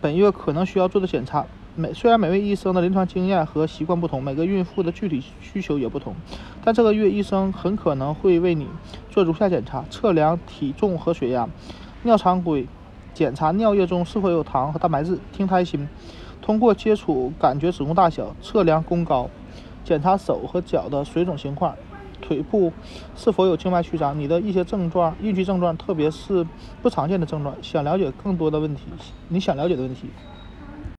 本月可能需要做的检查。每虽然每位医生的临床经验和习惯不同，每个孕妇的具体需求也不同，但这个月医生很可能会为你做如下检查：测量体重和血压，尿常规检查尿液中是否有糖和蛋白质，听胎心，通过接触感觉子宫大小，测量宫高，检查手和脚的水肿情况，腿部是否有静脉曲张，你的一些症状、孕期症状，特别是不常见的症状。想了解更多的问题，你想了解的问题。